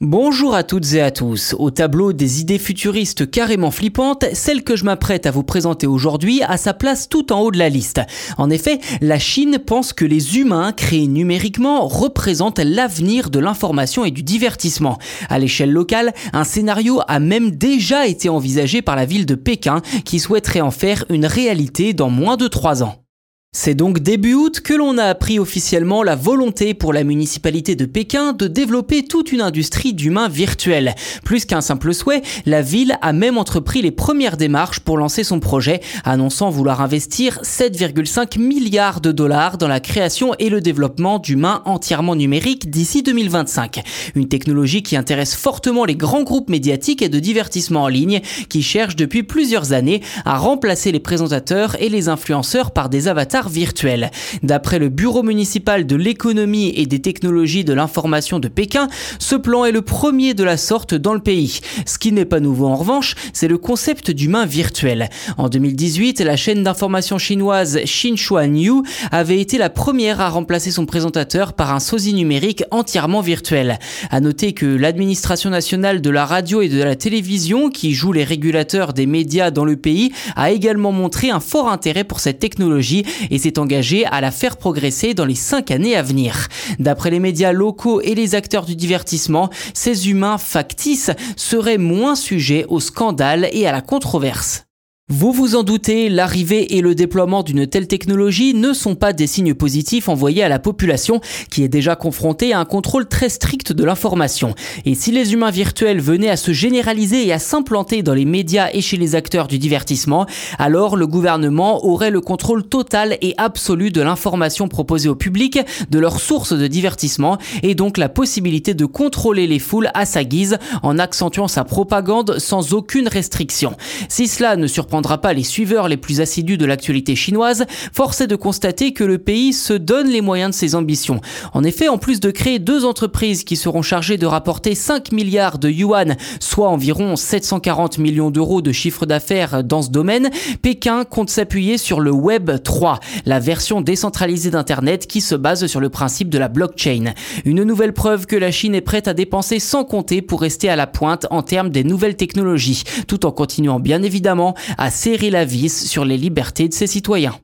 Bonjour à toutes et à tous. Au tableau des idées futuristes carrément flippantes, celle que je m'apprête à vous présenter aujourd'hui a sa place tout en haut de la liste. En effet, la Chine pense que les humains créés numériquement représentent l'avenir de l'information et du divertissement. À l'échelle locale, un scénario a même déjà été envisagé par la ville de Pékin qui souhaiterait en faire une réalité dans moins de trois ans. C'est donc début août que l'on a appris officiellement la volonté pour la municipalité de Pékin de développer toute une industrie d'humains virtuels. Plus qu'un simple souhait, la ville a même entrepris les premières démarches pour lancer son projet, annonçant vouloir investir 7,5 milliards de dollars dans la création et le développement d'humains entièrement numériques d'ici 2025. Une technologie qui intéresse fortement les grands groupes médiatiques et de divertissement en ligne qui cherchent depuis plusieurs années à remplacer les présentateurs et les influenceurs par des avatars virtuel. D'après le Bureau municipal de l'économie et des technologies de l'information de Pékin, ce plan est le premier de la sorte dans le pays. Ce qui n'est pas nouveau en revanche, c'est le concept d'humain virtuel. En 2018, la chaîne d'information chinoise Xinhua New avait été la première à remplacer son présentateur par un sosie numérique entièrement virtuel. À noter que l'administration nationale de la radio et de la télévision, qui joue les régulateurs des médias dans le pays, a également montré un fort intérêt pour cette technologie et s'est engagé à la faire progresser dans les cinq années à venir. D'après les médias locaux et les acteurs du divertissement, ces humains factices seraient moins sujets au scandale et à la controverse. Vous vous en doutez, l'arrivée et le déploiement d'une telle technologie ne sont pas des signes positifs envoyés à la population qui est déjà confrontée à un contrôle très strict de l'information. Et si les humains virtuels venaient à se généraliser et à s'implanter dans les médias et chez les acteurs du divertissement, alors le gouvernement aurait le contrôle total et absolu de l'information proposée au public, de leurs sources de divertissement et donc la possibilité de contrôler les foules à sa guise en accentuant sa propagande sans aucune restriction. Si cela ne surprend pas les suiveurs les plus assidus de l'actualité chinoise, force est de constater que le pays se donne les moyens de ses ambitions. En effet, en plus de créer deux entreprises qui seront chargées de rapporter 5 milliards de yuan, soit environ 740 millions d'euros de chiffre d'affaires dans ce domaine, Pékin compte s'appuyer sur le Web 3, la version décentralisée d'Internet qui se base sur le principe de la blockchain. Une nouvelle preuve que la Chine est prête à dépenser sans compter pour rester à la pointe en termes des nouvelles technologies, tout en continuant bien évidemment à serrer la vis sur les libertés de ses citoyens.